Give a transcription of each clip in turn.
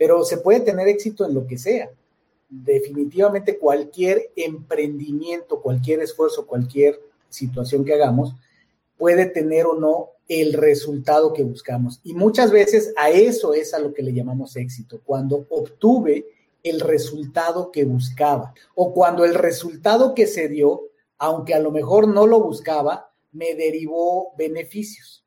pero se puede tener éxito en lo que sea. Definitivamente cualquier emprendimiento, cualquier esfuerzo, cualquier situación que hagamos, puede tener o no el resultado que buscamos. Y muchas veces a eso es a lo que le llamamos éxito, cuando obtuve el resultado que buscaba o cuando el resultado que se dio, aunque a lo mejor no lo buscaba, me derivó beneficios.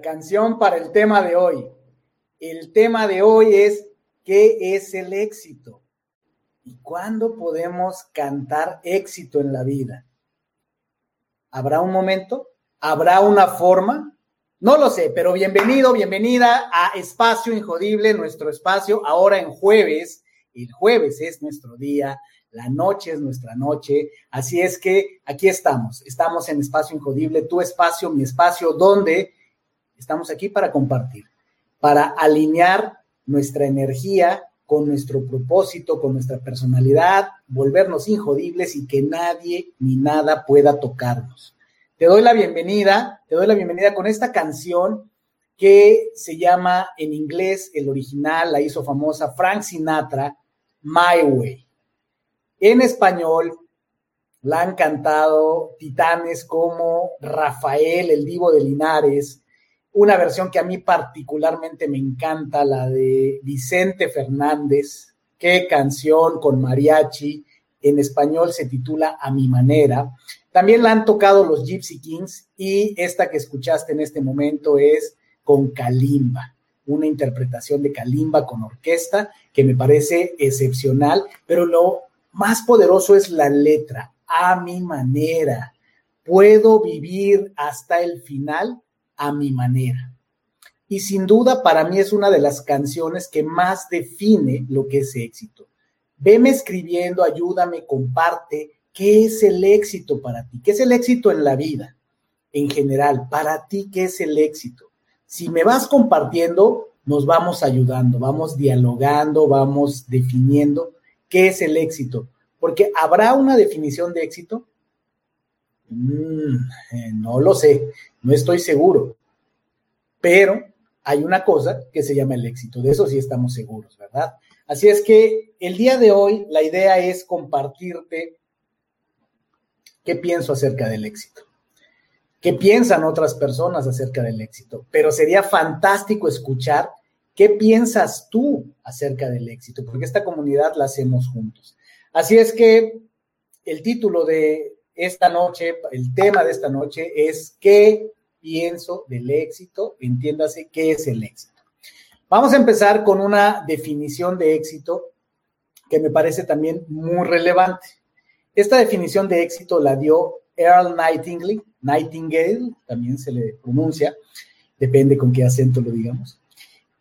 Canción para el tema de hoy. El tema de hoy es ¿qué es el éxito? ¿Y cuándo podemos cantar éxito en la vida? ¿Habrá un momento? ¿Habrá una forma? No lo sé, pero bienvenido, bienvenida a Espacio Injodible, nuestro espacio ahora en jueves. El jueves es nuestro día, la noche es nuestra noche, así es que aquí estamos, estamos en Espacio Injodible, tu espacio, mi espacio, donde Estamos aquí para compartir, para alinear nuestra energía con nuestro propósito, con nuestra personalidad, volvernos injodibles y que nadie ni nada pueda tocarnos. Te doy la bienvenida, te doy la bienvenida con esta canción que se llama en inglés, el original la hizo famosa Frank Sinatra, My Way. En español la han cantado titanes como Rafael, el divo de Linares, una versión que a mí particularmente me encanta, la de Vicente Fernández, qué canción con mariachi, en español se titula A mi manera. También la han tocado los Gypsy Kings y esta que escuchaste en este momento es con Kalimba, una interpretación de Kalimba con orquesta que me parece excepcional, pero lo más poderoso es la letra, a mi manera. Puedo vivir hasta el final a mi manera. Y sin duda para mí es una de las canciones que más define lo que es éxito. Veme escribiendo, ayúdame, comparte. ¿Qué es el éxito para ti? ¿Qué es el éxito en la vida? En general, para ti, ¿qué es el éxito? Si me vas compartiendo, nos vamos ayudando, vamos dialogando, vamos definiendo qué es el éxito. Porque habrá una definición de éxito. Mm, eh, no lo sé, no estoy seguro, pero hay una cosa que se llama el éxito, de eso sí estamos seguros, ¿verdad? Así es que el día de hoy la idea es compartirte qué pienso acerca del éxito, qué piensan otras personas acerca del éxito, pero sería fantástico escuchar qué piensas tú acerca del éxito, porque esta comunidad la hacemos juntos. Así es que el título de esta noche, el tema de esta noche es ¿qué pienso del éxito? Entiéndase qué es el éxito. Vamos a empezar con una definición de éxito que me parece también muy relevante. Esta definición de éxito la dio Earl Nightingale, Nightingale, también se le pronuncia, depende con qué acento lo digamos.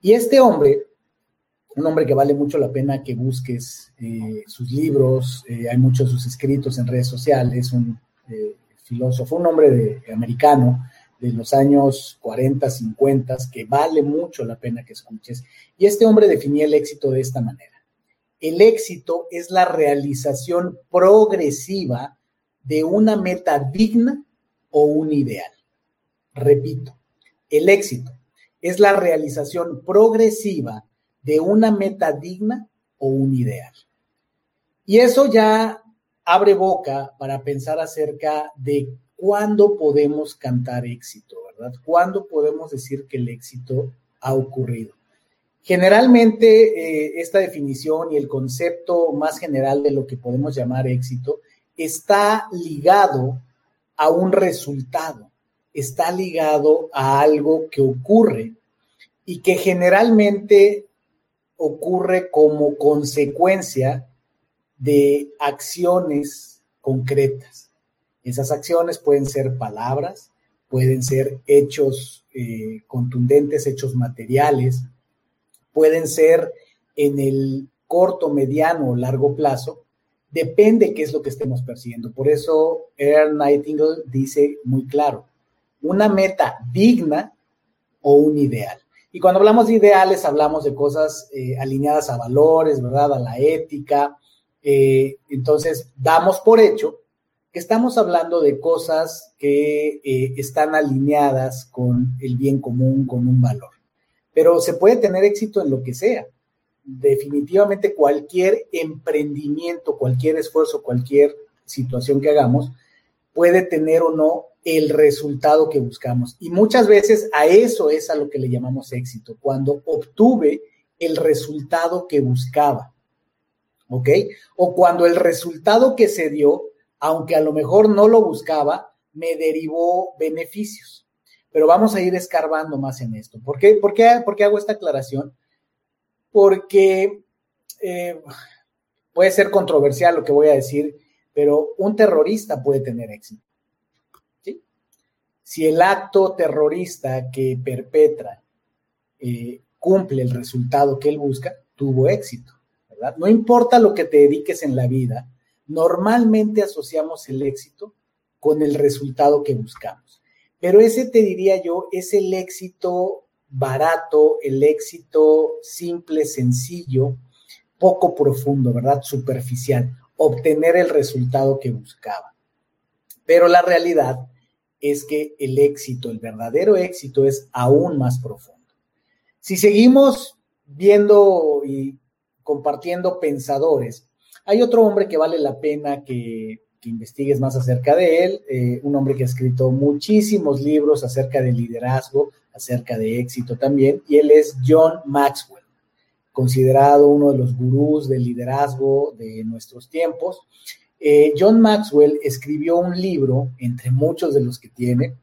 Y este hombre un hombre que vale mucho la pena que busques eh, sus libros, eh, hay muchos de sus escritos en redes sociales, un eh, filósofo, un hombre americano de los años 40, 50, que vale mucho la pena que escuches. Y este hombre definía el éxito de esta manera. El éxito es la realización progresiva de una meta digna o un ideal. Repito, el éxito es la realización progresiva de una meta digna o un ideal. Y eso ya abre boca para pensar acerca de cuándo podemos cantar éxito, ¿verdad? ¿Cuándo podemos decir que el éxito ha ocurrido? Generalmente eh, esta definición y el concepto más general de lo que podemos llamar éxito está ligado a un resultado. está ligado a algo que ocurre y que generalmente ocurre como consecuencia de acciones concretas. Esas acciones pueden ser palabras, pueden ser hechos eh, contundentes, hechos materiales, pueden ser en el corto, mediano o largo plazo, depende qué es lo que estemos persiguiendo. Por eso Earl Nightingale dice muy claro, una meta digna o un ideal. Y cuando hablamos de ideales, hablamos de cosas eh, alineadas a valores, ¿verdad? A la ética. Eh, entonces, damos por hecho que estamos hablando de cosas que eh, están alineadas con el bien común, con un valor. Pero se puede tener éxito en lo que sea. Definitivamente cualquier emprendimiento, cualquier esfuerzo, cualquier situación que hagamos, puede tener o no el resultado que buscamos. Y muchas veces a eso es a lo que le llamamos éxito, cuando obtuve el resultado que buscaba. ¿Ok? O cuando el resultado que se dio, aunque a lo mejor no lo buscaba, me derivó beneficios. Pero vamos a ir escarbando más en esto. ¿Por qué, por qué, por qué hago esta aclaración? Porque eh, puede ser controversial lo que voy a decir, pero un terrorista puede tener éxito si el acto terrorista que perpetra eh, cumple el resultado que él busca, tuvo éxito, ¿verdad? No importa lo que te dediques en la vida, normalmente asociamos el éxito con el resultado que buscamos. Pero ese te diría yo es el éxito barato, el éxito simple, sencillo, poco profundo, ¿verdad? Superficial, obtener el resultado que buscaba. Pero la realidad es que el éxito, el verdadero éxito es aún más profundo. Si seguimos viendo y compartiendo pensadores, hay otro hombre que vale la pena que, investigues más acerca de él, eh, un hombre que ha escrito muchísimos libros acerca de liderazgo, acerca de éxito también, y él es John Maxwell, considerado uno de los gurús del liderazgo de nuestros tiempos. Eh, John Maxwell escribió un libro, entre muchos de los que tiene,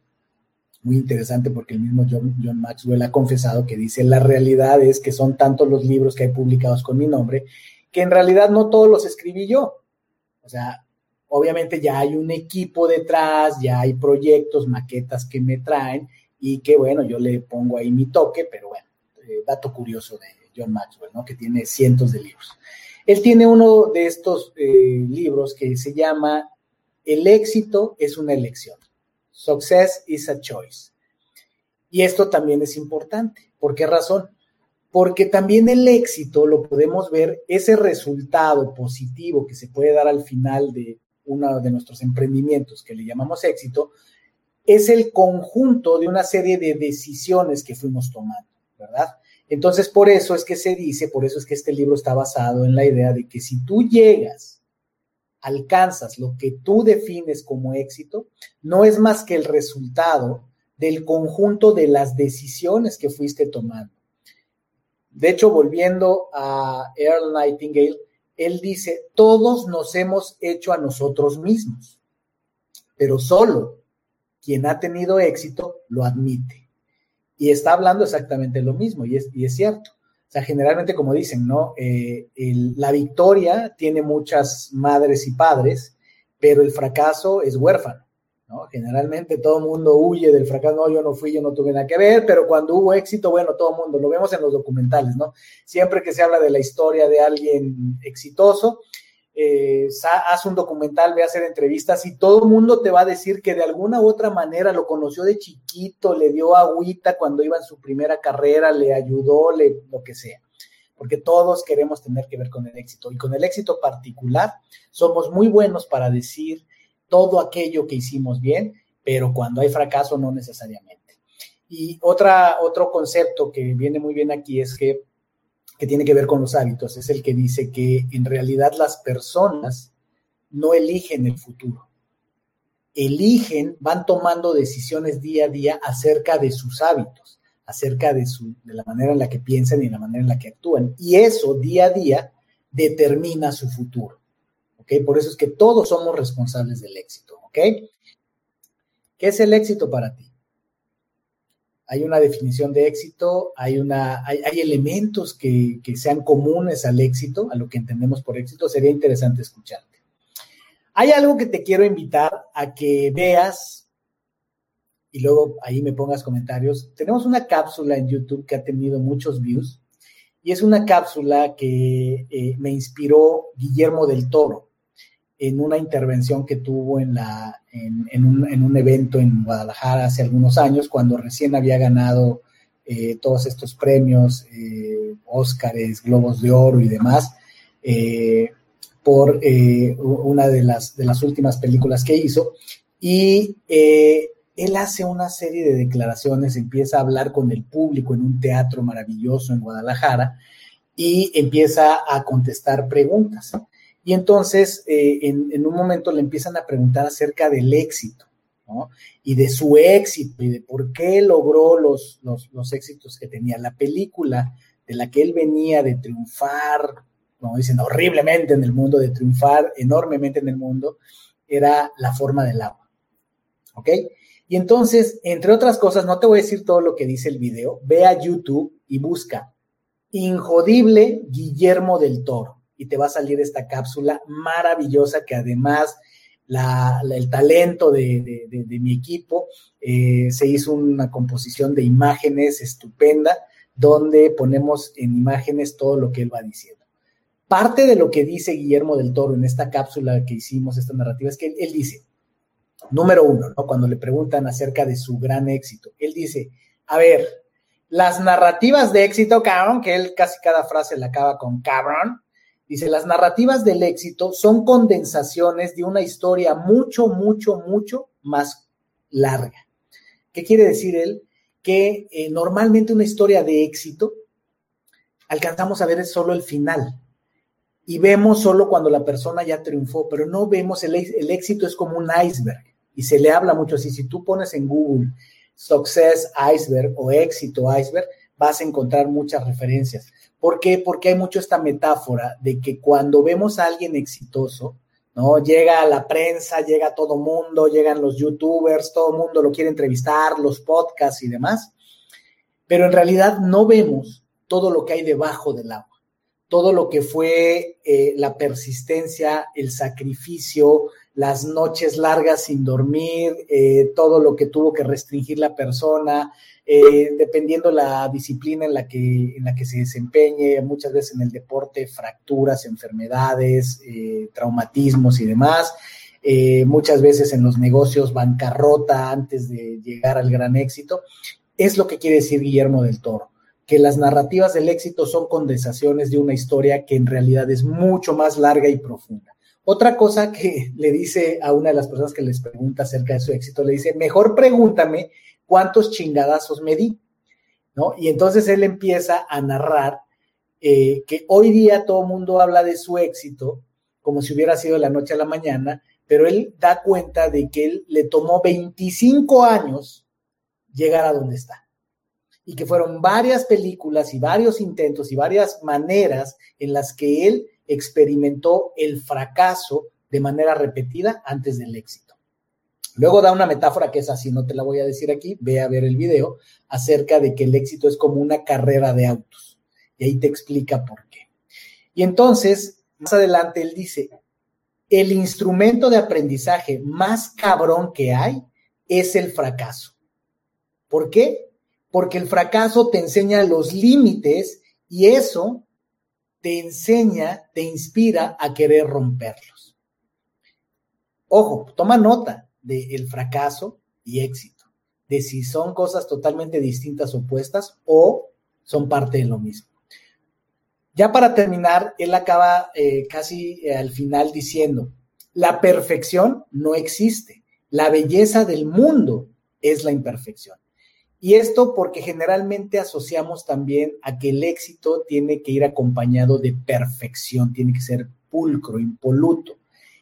muy interesante porque el mismo John, John, Maxwell ha confesado que dice, la realidad es que son tantos los libros que hay publicados con mi nombre, que en realidad no todos los escribí yo. O sea, obviamente ya hay un equipo detrás, ya hay proyectos, maquetas que me traen y que bueno, yo le pongo ahí mi toque, pero bueno, eh, dato curioso de John Maxwell, ¿no? Que tiene cientos de libros. Él tiene uno de estos eh, libros que se llama El éxito es una elección. Success is a choice. Y esto también es importante. ¿Por qué razón? Porque también el éxito lo podemos ver, ese resultado positivo que se puede dar al final de uno de nuestros emprendimientos que le llamamos éxito, es el conjunto de una serie de decisiones que fuimos tomando, ¿verdad? Entonces, por eso es que se dice, por eso es que este libro está basado en la idea de que si tú llegas, alcanzas lo que tú defines como éxito, no es más que el resultado del conjunto de las decisiones que fuiste tomando. De hecho, volviendo a Earl Nightingale, él dice, todos nos hemos hecho a nosotros mismos, pero solo quien ha tenido éxito lo admite y está hablando exactamente lo mismo, y es, y es cierto. O sea, generalmente, como dicen, ¿no? Eh, la victoria tiene muchas madres y padres, pero el fracaso es huérfano, ¿no? Generalmente todo el mundo huye del fracaso, no, yo no fui, yo no tuve nada que ver, pero cuando hubo éxito, bueno, todo el mundo, lo vemos en los documentales, ¿no? Siempre que se habla de la historia de alguien exitoso, eh, haz un documental, ve a hacer entrevistas y todo el mundo te va a decir que de alguna u otra manera lo conoció de chiquito, le dio agüita cuando iba en su primera carrera, le ayudó, le, lo que sea. Porque todos queremos tener que ver con el éxito. Y con el éxito particular, somos muy buenos para decir todo aquello que hicimos bien, pero cuando hay fracaso no necesariamente. Y otra, otro concepto que viene muy bien aquí es que que tiene que ver con los hábitos, es el que dice que en realidad las personas no eligen el futuro, eligen, van tomando decisiones día a día acerca de sus hábitos, acerca de, su, de la manera en la que piensan y la manera en la que actúan. Y eso día a día determina su futuro. ¿Ok? Por eso es que todos somos responsables del éxito. ¿Ok? ¿Qué es el éxito para ti? Hay una definición de éxito, hay, una, hay, elementos que, sean comunes al éxito, a lo que entendemos por éxito, sería interesante escucharte. Hay algo que te quiero invitar a que veas y luego ahí me pongas comentarios. Tenemos una cápsula en YouTube que ha tenido muchos views y es una cápsula que eh, me inspiró Guillermo del Toro en una intervención que tuvo en, la, en, un, evento en Guadalajara hace algunos años, cuando recién había ganado eh, todos estos premios, eh, Óscares, Globos de Oro y demás, eh, por una de las, de las últimas películas que hizo. Y él hace una serie de declaraciones, empieza a hablar con el público en un teatro maravilloso en Guadalajara y empieza a contestar preguntas. Y entonces, eh, en, un momento le empiezan a preguntar acerca del éxito, ¿no? Y de su éxito y de por qué logró los, los, éxitos que tenía. La película de la que él venía de triunfar, como dicen, horriblemente en el mundo, de triunfar enormemente en el mundo, era La forma del agua. ¿Ok? Y entonces, entre otras cosas, no te voy a decir todo lo que dice el video, ve a YouTube y busca Injodible Guillermo del Toro y te va a salir esta cápsula maravillosa que además el talento de, mi equipo eh, se hizo una composición de imágenes estupenda donde ponemos en imágenes todo lo que él va diciendo. Parte de lo que dice Guillermo del Toro en esta cápsula que hicimos, esta narrativa, es que él, dice, número uno, ¿no? cuando le preguntan acerca de su gran éxito, él dice, a ver, las narrativas de éxito, cabrón, que él casi cada frase la acaba con cabrón, Dice, las narrativas del éxito son condensaciones de una historia mucho, mucho, mucho más larga. ¿Qué quiere decir él? Que eh, normalmente una historia de éxito alcanzamos a ver solo el final y vemos solo cuando la persona ya triunfó, pero no vemos el, el éxito es como un iceberg y se le habla mucho así. Si tú pones en Google Success Iceberg o éxito iceberg, vas a encontrar muchas referencias. ¿Por qué? Porque hay mucho esta metáfora de que cuando vemos a alguien exitoso, ¿no? Llega la prensa, llega todo mundo, llegan los youtubers, todo mundo lo quiere entrevistar, los podcasts y demás, pero en realidad no vemos todo lo que hay debajo del agua, todo lo que fue eh, la persistencia, el sacrificio, las noches largas sin dormir, eh, todo lo que tuvo que restringir la persona, eh, dependiendo la disciplina en la, que, en la que se desempeñe, muchas veces en el deporte, fracturas, enfermedades, eh, traumatismos y demás. muchas veces en los negocios, bancarrota antes de llegar al gran éxito. Es lo que quiere decir Guillermo del Toro que las narrativas del éxito son condensaciones de una historia que en realidad es mucho más larga y profunda. Otra cosa que le dice a una de las personas que les pregunta acerca de su éxito, le dice, mejor pregúntame cuántos chingadazos me di, ¿no? Y entonces él empieza a narrar eh, que hoy día todo el mundo habla de su éxito como si hubiera sido la noche a la mañana, pero él da cuenta de que él le tomó 25 años llegar a donde está. Y que fueron varias películas y varios intentos y varias maneras en las que él experimentó el fracaso de manera repetida antes del éxito. Luego da una metáfora que es así, no te la voy a decir aquí, ve a ver el video, acerca de que el éxito es como una carrera de autos. Y ahí te explica por qué. Y entonces, más adelante él dice, el instrumento de aprendizaje más cabrón que hay es el fracaso. ¿Por qué? Porque el fracaso te enseña los límites y eso te enseña, te inspira a querer romperlos. Ojo, toma nota del fracaso y éxito, de si son cosas totalmente distintas, opuestas o son parte de lo mismo. Ya para terminar, él acaba eh, casi eh, al final diciendo, la perfección no existe, la belleza del mundo es la imperfección. Y esto porque generalmente asociamos también a que el éxito tiene que ir acompañado de perfección, tiene que ser pulcro, impoluto.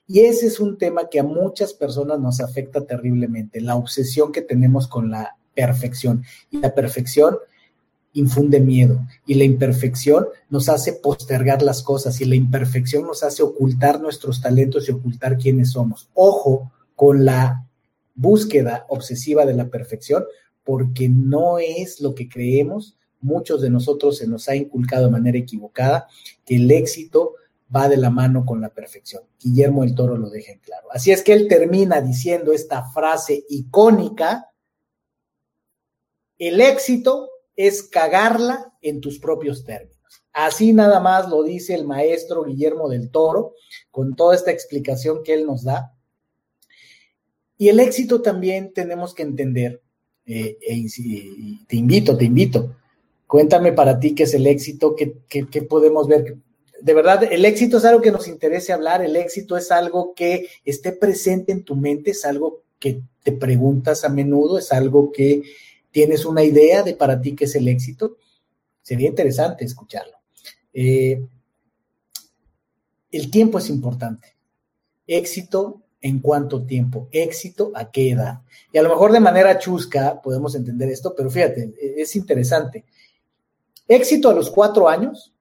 Y ese es un tema que a muchas personas nos afecta terriblemente, la obsesión que tenemos con la perfección. Y la perfección infunde miedo y la imperfección nos hace postergar las cosas y la imperfección nos hace ocultar nuestros talentos y ocultar quiénes somos. Ojo con la búsqueda obsesiva de la perfección, porque no es lo que creemos. Muchos de nosotros se nos ha inculcado de manera equivocada que el éxito va de la mano con la perfección. Guillermo el Toro lo deja en claro. Así es que él termina diciendo esta frase icónica, el éxito es cagarla en tus propios términos. Así nada más lo dice el maestro Guillermo del Toro, con toda esta explicación que él nos da. Y el éxito también tenemos que entender, eh, e te invito, te invito, cuéntame para ti qué es el éxito, qué, qué podemos ver. De verdad, el éxito es algo que nos interese hablar, el éxito es algo que esté presente en tu mente, es algo que te preguntas a menudo, es algo que tienes una idea de para ti qué es el éxito. Sería interesante escucharlo. Eh, el tiempo es importante. Éxito en cuánto tiempo, éxito a qué edad. Y a lo mejor de manera chusca podemos entender esto, pero fíjate, e, es interesante. Éxito a los cuatro años,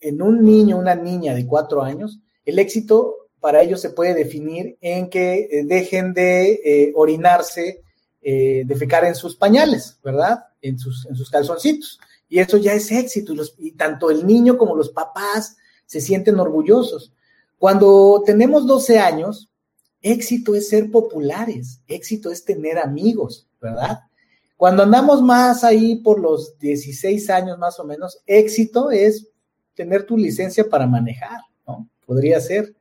en un niño, una niña de cuatro años, el éxito para ellos se puede definir en que eh, dejen de eh, orinarse, de defecar en sus pañales, ¿verdad? En sus, en sus calzoncitos. Y eso ya es éxito. Y, y tanto el niño como los papás se sienten orgullosos. Cuando tenemos 12 años, éxito es ser populares, éxito es tener amigos, ¿verdad? Cuando andamos más ahí por los 16 años más o menos, éxito es tener tu licencia para manejar, ¿no? Podría ser.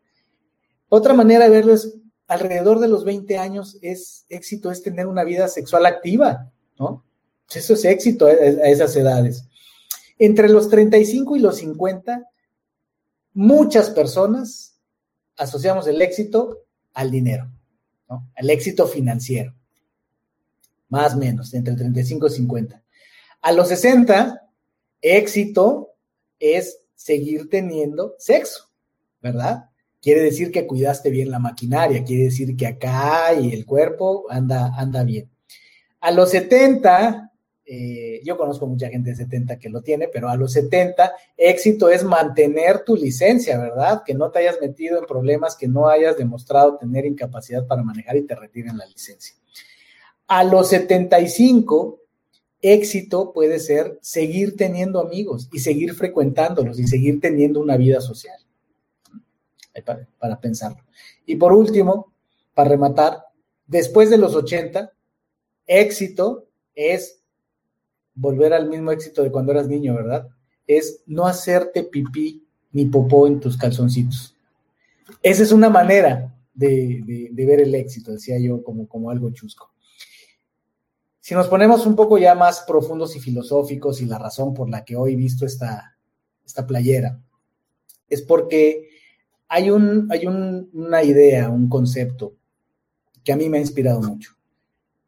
Otra manera de verlo es alrededor de los 20 años es éxito es tener una vida sexual activa, ¿no? Eso es éxito a esas edades. Entre los 35 y los 50, muchas personas asociamos el éxito al dinero, ¿no? al éxito financiero. Más o menos, entre 35 y 50. A los 60, éxito es seguir teniendo sexo, ¿verdad? Quiere decir que cuidaste bien la maquinaria, quiere decir que acá y el cuerpo anda, anda bien. A los 70, eh, yo conozco mucha gente de 70 que lo tiene, pero a los 70, éxito es mantener tu licencia, ¿verdad? Que no te hayas metido en problemas, que no hayas demostrado tener incapacidad para manejar y te retiren la licencia. A los 75, éxito puede ser seguir teniendo amigos y seguir frecuentándolos y seguir teniendo una vida social. Para, para pensarlo. Y por último, para rematar, después de los 80, éxito es volver al mismo éxito de cuando eras niño, ¿verdad? Es no hacerte pipí ni popó en tus calzoncitos. Esa es una manera de, ver el éxito, decía yo, como, como algo chusco. Si nos ponemos un poco ya más profundos y filosóficos y la razón por la que hoy he visto esta, playera, es porque hay, un, una idea, un concepto que a mí me ha inspirado mucho.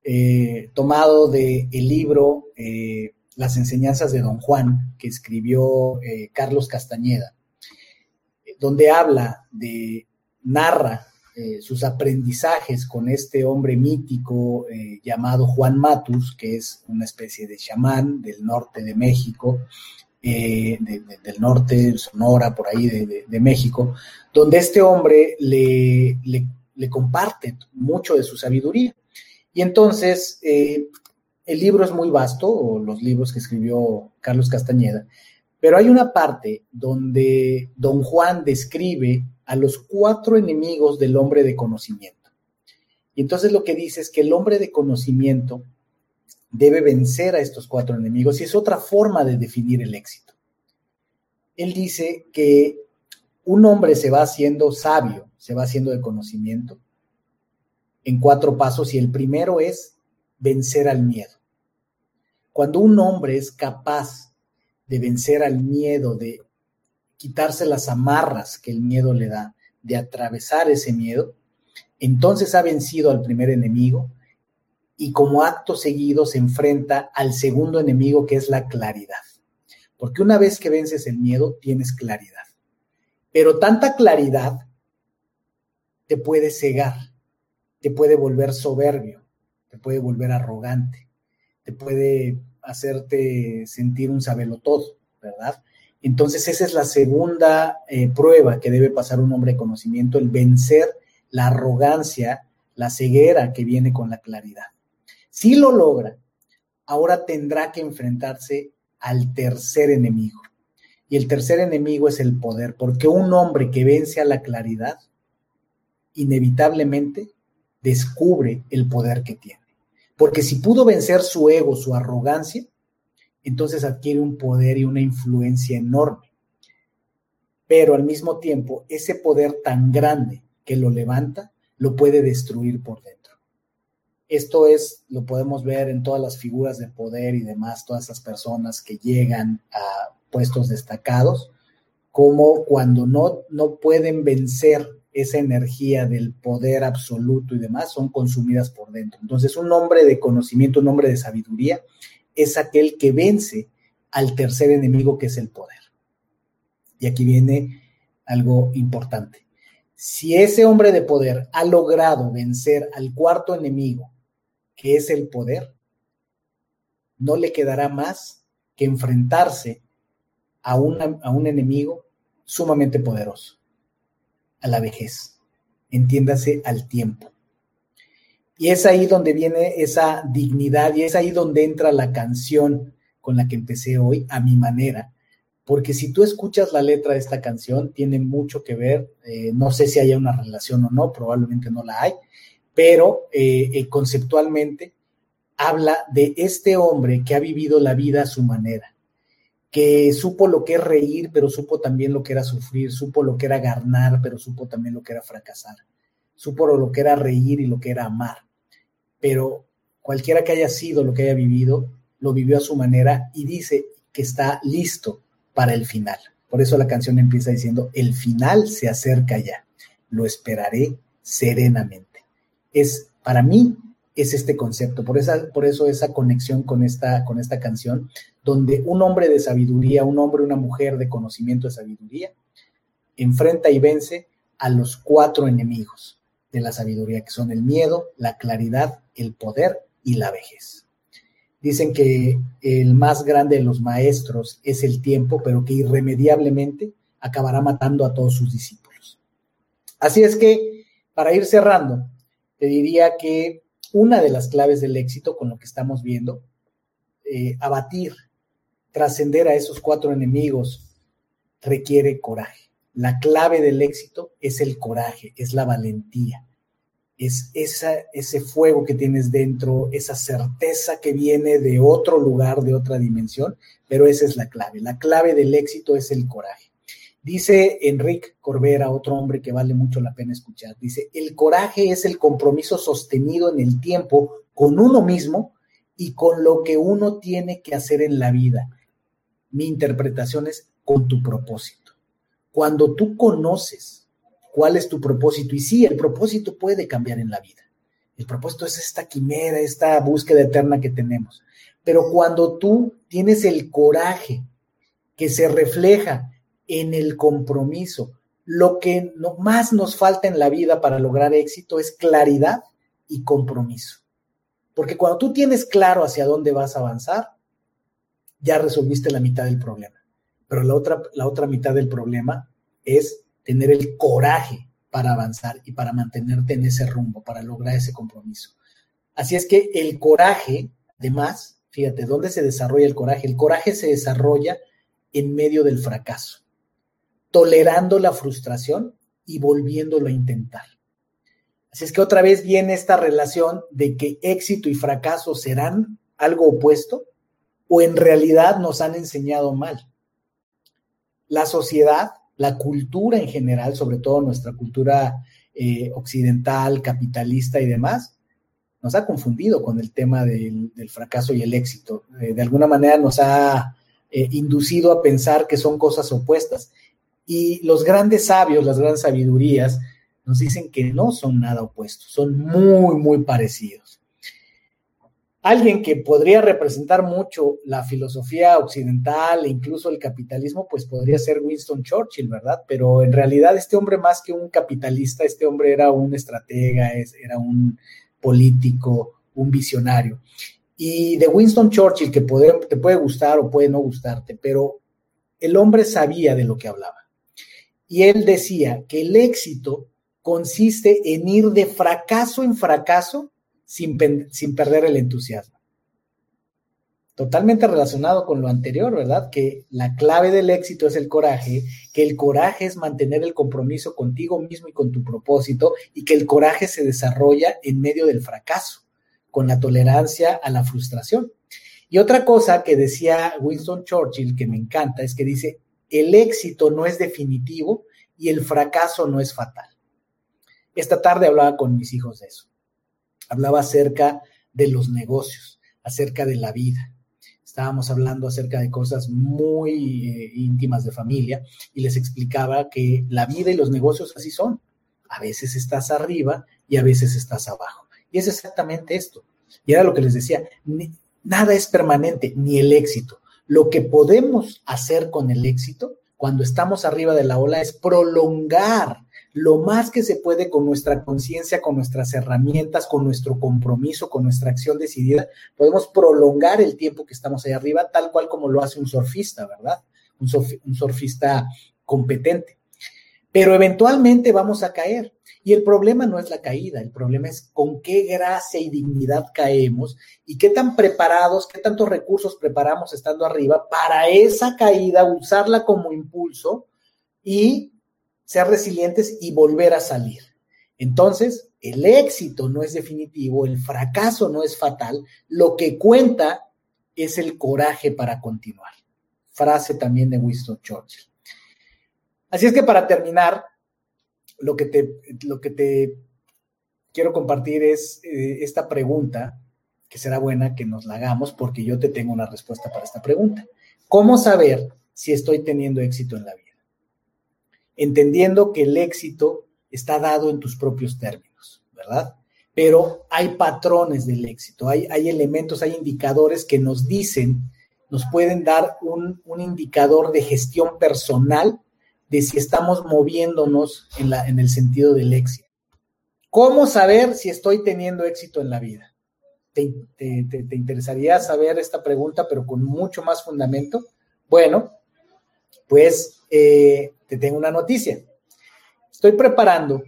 Eh, tomado del el libro eh, Las enseñanzas de Don Juan, que escribió eh, Carlos Castañeda, donde habla de, narra sus aprendizajes con este hombre mítico llamado Juan Matus, que es una especie de chamán del norte de México, del norte, Sonora, por ahí de, México, donde este hombre le, le comparte mucho de su sabiduría. Y entonces, eh, el libro es muy vasto, o los libros que escribió Carlos Castañeda, pero hay una parte donde don Juan describe a los cuatro enemigos del hombre de conocimiento. Y entonces lo que dice es que el hombre de conocimiento debe vencer a estos cuatro enemigos y es otra forma de definir el éxito. Él dice que un hombre se va haciendo sabio, se va haciendo de conocimiento, en cuatro pasos y el primero es vencer al miedo. Cuando un hombre es capaz de vencer al miedo, de quitarse las amarras que el miedo le da, de atravesar ese miedo, entonces ha vencido al primer enemigo y como acto seguido se enfrenta al segundo enemigo que es la claridad. Porque una vez que vences el miedo, tienes claridad. Pero tanta claridad te puede cegar te puede volver soberbio, te puede volver arrogante, te puede hacerte sentir un todo, ¿verdad? Entonces esa es la segunda eh, prueba que debe pasar un hombre de conocimiento, el vencer la arrogancia, la ceguera que viene con la claridad. Si lo logra, ahora tendrá que enfrentarse al tercer enemigo. Y el tercer enemigo es el poder, porque un hombre que vence a la claridad, inevitablemente descubre el poder que tiene. Porque si pudo vencer su ego, su arrogancia, entonces adquiere un poder y una influencia enorme. Pero al mismo tiempo, ese poder tan grande que lo levanta, lo puede destruir por dentro. Esto es, lo podemos ver en todas las figuras de poder y demás, todas esas personas que llegan a puestos destacados, como cuando no, no pueden vencer esa energía del poder absoluto y demás, son consumidas por dentro. Entonces, un hombre de conocimiento, un hombre de sabiduría, es aquel que vence al tercer enemigo que es el poder. Y aquí viene algo importante. Si ese hombre de poder ha logrado vencer al cuarto enemigo, que es el poder, no le quedará más que enfrentarse a, a un enemigo sumamente poderoso, a la vejez, entiéndase al tiempo. Y es ahí donde viene esa dignidad y es ahí donde entra la canción con la que empecé hoy, a mi manera, porque si tú escuchas la letra de esta canción, tiene mucho que ver, eh, no sé si haya una relación o no, probablemente no la hay, pero eh, eh, conceptualmente habla de este hombre que ha vivido la vida a su manera, que supo lo que es reír, pero supo también lo que era sufrir, supo lo que era ganar, pero supo también lo que era fracasar, supo lo que era reír y lo que era amar. Pero cualquiera que haya sido lo que haya vivido, lo vivió a su manera y dice que está listo para el final. Por eso la canción empieza diciendo, el final se acerca ya, lo esperaré serenamente. Es, para mí, es este concepto, por, esa, por eso esa conexión con esta, con esta canción, donde un hombre de sabiduría, un hombre, una mujer de conocimiento de sabiduría, enfrenta y vence a los cuatro enemigos de la sabiduría, que son el miedo, la claridad, el poder y la vejez. Dicen que el más grande de los maestros es el tiempo, pero que irremediablemente acabará matando a todos sus discípulos. Así es que, para ir cerrando, te diría que una de las claves del éxito con lo que estamos viendo, eh, abatir, trascender a esos cuatro enemigos, requiere coraje. La clave del éxito es el coraje, es la valentía, es esa, ese fuego que tienes dentro, esa certeza que viene de otro lugar, de otra dimensión, pero esa es la clave. La clave del éxito es el coraje. Dice Enrique Corbera, otro hombre que vale mucho la pena escuchar, dice, el coraje es el compromiso sostenido en el tiempo con uno mismo y con lo que uno tiene que hacer en la vida. Mi interpretación es con tu propósito. Cuando tú conoces cuál es tu propósito, y sí, el propósito puede cambiar en la vida. El propósito es esta quimera, esta búsqueda eterna que tenemos. Pero cuando tú tienes el coraje que se refleja en el compromiso. Lo que más nos falta en la vida para lograr éxito es claridad y compromiso. Porque cuando tú tienes claro hacia dónde vas a avanzar, ya resolviste la mitad del problema. Pero la otra, la otra mitad del problema es tener el coraje para avanzar y para mantenerte en ese rumbo, para lograr ese compromiso. Así es que el coraje, además, fíjate, ¿dónde se desarrolla el coraje? El coraje se desarrolla en medio del fracaso tolerando la frustración y volviéndolo a intentar. Así es que otra vez viene esta relación de que éxito y fracaso serán algo opuesto o en realidad nos han enseñado mal. La sociedad, la cultura en general, sobre todo nuestra cultura eh, occidental, capitalista y demás, nos ha confundido con el tema del, fracaso y el éxito. Eh, de alguna manera nos ha eh, inducido a pensar que son cosas opuestas. Y los grandes sabios, las grandes sabidurías, nos dicen que no son nada opuestos, son muy, muy parecidos. Alguien que podría representar mucho la filosofía occidental e incluso el capitalismo, pues podría ser Winston Churchill, ¿verdad? Pero en realidad este hombre más que un capitalista, este hombre era un estratega, era un político, un visionario. Y de Winston Churchill, que te puede gustar o puede no gustarte, pero el hombre sabía de lo que hablaba. Y él decía que el éxito consiste en ir de fracaso en fracaso sin, sin perder el entusiasmo. Totalmente relacionado con lo anterior, ¿verdad? Que la clave del éxito es el coraje, que el coraje es mantener el compromiso contigo mismo y con tu propósito, y que el coraje se desarrolla en medio del fracaso, con la tolerancia a la frustración. Y otra cosa que decía Winston Churchill, que me encanta, es que dice, el éxito no es definitivo y el fracaso no es fatal. Esta tarde hablaba con mis hijos de eso. Hablaba acerca de los negocios, acerca de la vida. Estábamos hablando acerca de cosas muy eh, íntimas de familia y les explicaba que la vida y los negocios así son. A veces estás arriba y a veces estás abajo. Y es exactamente esto. Y era lo que les decía, nada es permanente, ni el éxito. Lo que podemos hacer con el éxito cuando estamos arriba de la ola es prolongar lo más que se puede con nuestra conciencia, con nuestras herramientas, con nuestro compromiso, con nuestra acción decidida. Podemos prolongar el tiempo que estamos ahí arriba, tal cual como lo hace un surfista, ¿verdad? Un, surfista competente. Pero eventualmente vamos a caer. Y el problema no es la caída, el problema es con qué gracia y dignidad caemos y qué tan preparados, qué tantos recursos preparamos estando arriba para esa caída, usarla como impulso y ser resilientes y volver a salir. Entonces, el éxito no es definitivo, el fracaso no es fatal, lo que cuenta es el coraje para continuar. Frase también de Winston Churchill. Así es que para terminar, lo que te, lo que te quiero compartir es eh, esta pregunta, que será buena que nos la hagamos porque yo te tengo una respuesta para esta pregunta. ¿Cómo saber si estoy teniendo éxito en la vida? Entendiendo que el éxito está dado en tus propios términos, ¿verdad? Pero hay patrones del éxito, hay, hay elementos, hay indicadores que nos dicen, nos pueden dar un, un indicador de gestión personal si estamos moviéndonos en, el sentido del éxito. ¿Cómo saber si estoy teniendo éxito en la vida? ¿Te, interesaría saber esta pregunta, pero con mucho más fundamento? Bueno, pues eh, te tengo una noticia. Estoy preparando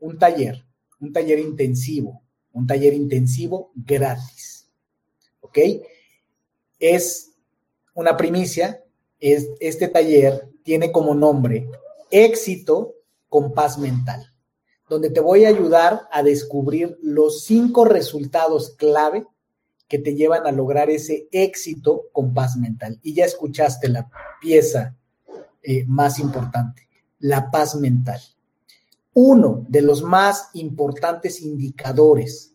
un taller, un taller intensivo, un taller intensivo gratis. ¿Ok? Es una primicia. Es, este taller tiene como nombre Éxito con paz mental, donde te voy a ayudar a descubrir los cinco resultados clave que te llevan a lograr ese éxito con paz mental. Y ya escuchaste la pieza eh, más importante, la paz mental. Uno de los más importantes indicadores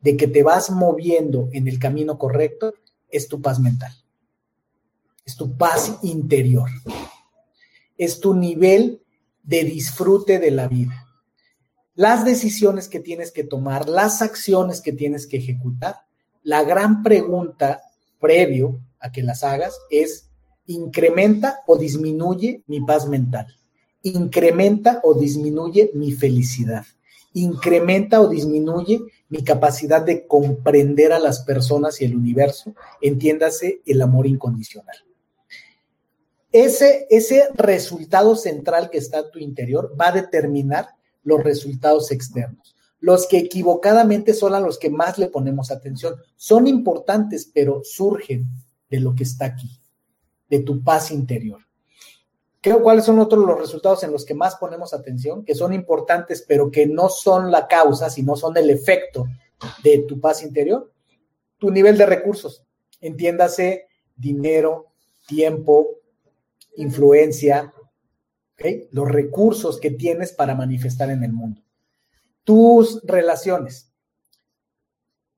de que te vas moviendo en el camino correcto es tu paz mental, es tu paz interior es tu nivel de disfrute de la vida. Las decisiones que tienes que tomar, las acciones que tienes que ejecutar, la gran pregunta previo a que las hagas es, ¿incrementa o disminuye mi paz mental? ¿Incrementa o disminuye mi felicidad? ¿Incrementa o disminuye mi capacidad de comprender a las personas y el universo? Entiéndase el amor incondicional. Ese, ese resultado central que está en tu interior va a determinar los resultados externos. Los que equivocadamente son a los que más le ponemos atención. Son importantes, pero surgen de lo que está aquí, de tu paz interior. Creo cuáles son otros los resultados en los que más ponemos atención, que son importantes, pero que no son la causa, sino son el efecto de tu paz interior. Tu nivel de recursos, entiéndase dinero, tiempo, influencia, los recursos que tienes para manifestar en el mundo. Tus relaciones.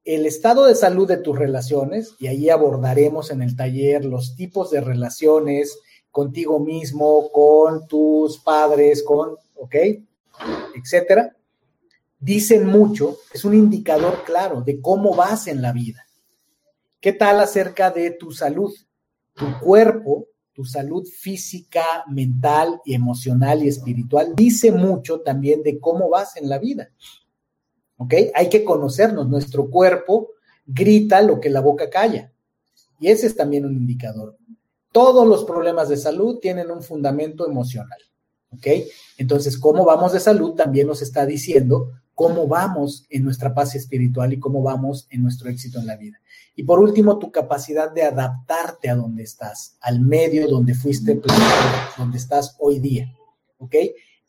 El estado de salud de tus relaciones, y ahí abordaremos en el taller los tipos de relaciones contigo mismo, con tus padres, con, ¿ok? Etcétera. Dicen mucho, es un indicador claro de cómo vas en la vida. ¿Qué tal acerca de tu salud? Tu cuerpo tu salud física, mental y emocional y espiritual, dice mucho también de cómo vas en la vida. ¿Ok? Hay que conocernos. Nuestro cuerpo grita lo que la boca calla. Y ese es también un indicador. Todos los problemas de salud tienen un fundamento emocional. ¿Ok? Entonces, cómo vamos de salud también nos está diciendo cómo vamos en nuestra paz espiritual y cómo vamos en nuestro éxito en la vida. Y por último, tu capacidad de adaptarte a donde estás, al medio donde fuiste donde estás hoy día. ¿Ok?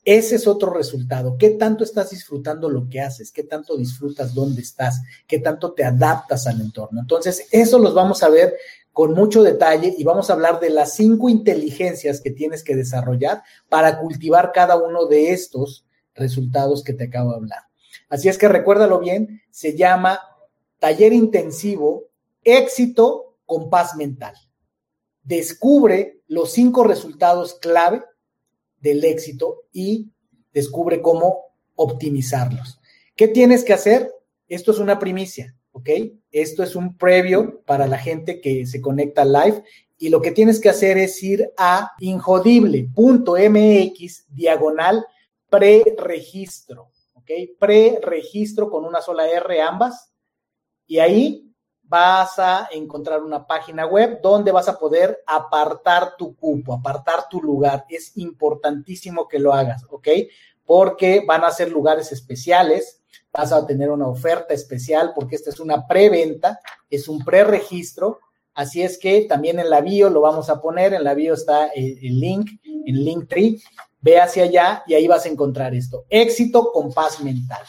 Ese es otro resultado. ¿Qué tanto estás disfrutando lo que haces? ¿Qué tanto disfrutas dónde estás? ¿Qué tanto te adaptas al entorno? Entonces, eso los vamos a ver con mucho detalle y vamos a hablar de las cinco inteligencias que tienes que desarrollar para cultivar cada uno de estos resultados que te acabo de hablar. Así es que recuérdalo bien, se llama taller intensivo éxito con paz mental. Descubre los cinco resultados clave del éxito y descubre cómo optimizarlos. ¿Qué tienes que hacer? Esto es una primicia, ¿ok? Esto es un previo para la gente que se conecta live y lo que tienes que hacer es ir a injodible.mx diagonal preregistro. Pre-registro con una sola R ambas. Y ahí vas a encontrar una página web donde vas a poder apartar tu cupo, apartar tu lugar. Es importantísimo que lo hagas, ¿ok? Porque van a ser lugares especiales, vas a tener una oferta especial porque esta es una preventa, es un preregistro. Así es que también en la bio lo vamos a poner, en la bio está el, el link, en Linktree, Ve hacia allá y ahí vas a encontrar esto. Éxito con paz mental.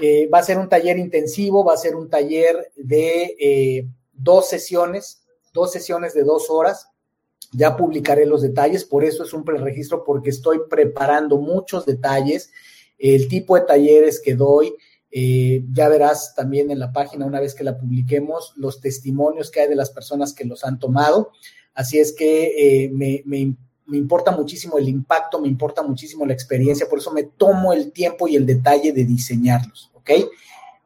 Eh, va a ser un taller intensivo, va a ser un taller de eh, dos sesiones, dos sesiones de dos horas. Ya publicaré los detalles, por eso es un preregistro, porque estoy preparando muchos detalles, el tipo de talleres que doy. Eh, ya verás también en la página, una vez que la publiquemos, los testimonios que hay de las personas que los han tomado. Así es que me, me, me importa muchísimo el impacto, me importa muchísimo la experiencia, por eso me tomo el tiempo y el detalle de diseñarlos, ¿ok?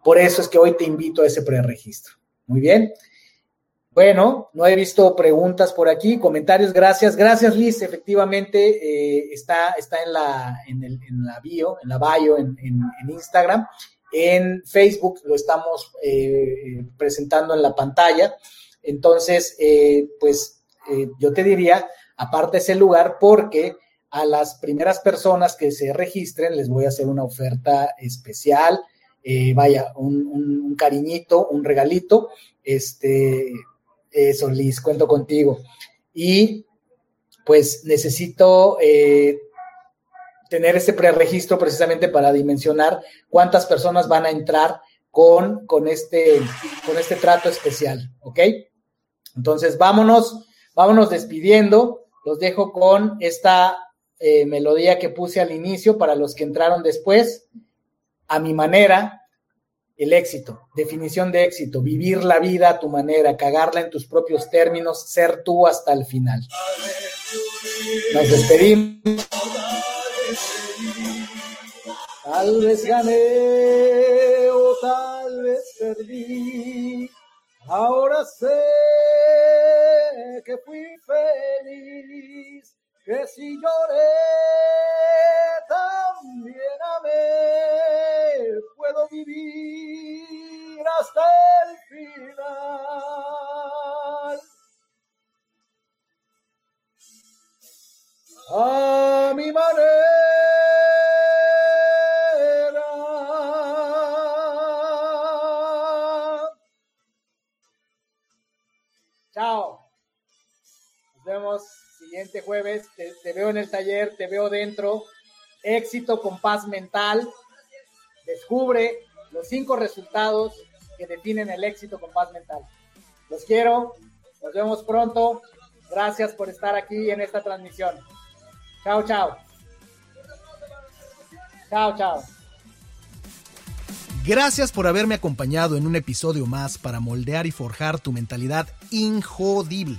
Por eso es que hoy te invito a ese preregistro. Muy bien. Bueno, no he visto preguntas por aquí, comentarios, gracias. Gracias, Liz. Efectivamente, eh, está, está en, la, en, el, en, la bio, en la bio, en, en Instagram. En Facebook lo estamos eh, presentando en la pantalla. Entonces, eh, pues yo te diría, aparte ese lugar porque a las primeras personas que se registren les voy a hacer una oferta especial, eh, vaya, un, cariñito, un regalito, este, eso, Liz, cuento contigo. Y pues necesito eh, tener ese preregistro precisamente para dimensionar cuántas personas van a entrar con, con, este, con este trato especial, ¿ok? Entonces, vámonos, vámonos despidiendo. Los dejo con esta eh, melodía que puse al inicio para los que entraron después. A mi manera, el éxito, definición de éxito, vivir la vida a tu manera, cagarla en tus propios términos, ser tú hasta el final. Nos despedimos. Tal vez gané o tal vez perdí. Ahora sé que fui feliz, que si lloré taller, te veo dentro. Éxito con paz mental. Descubre los cinco resultados que definen el éxito con paz mental. Los quiero. Nos vemos pronto. Gracias por estar aquí en esta transmisión. Chao, chao. Chao, chao. Gracias por haberme acompañado en un episodio más para moldear y forjar tu mentalidad injodible.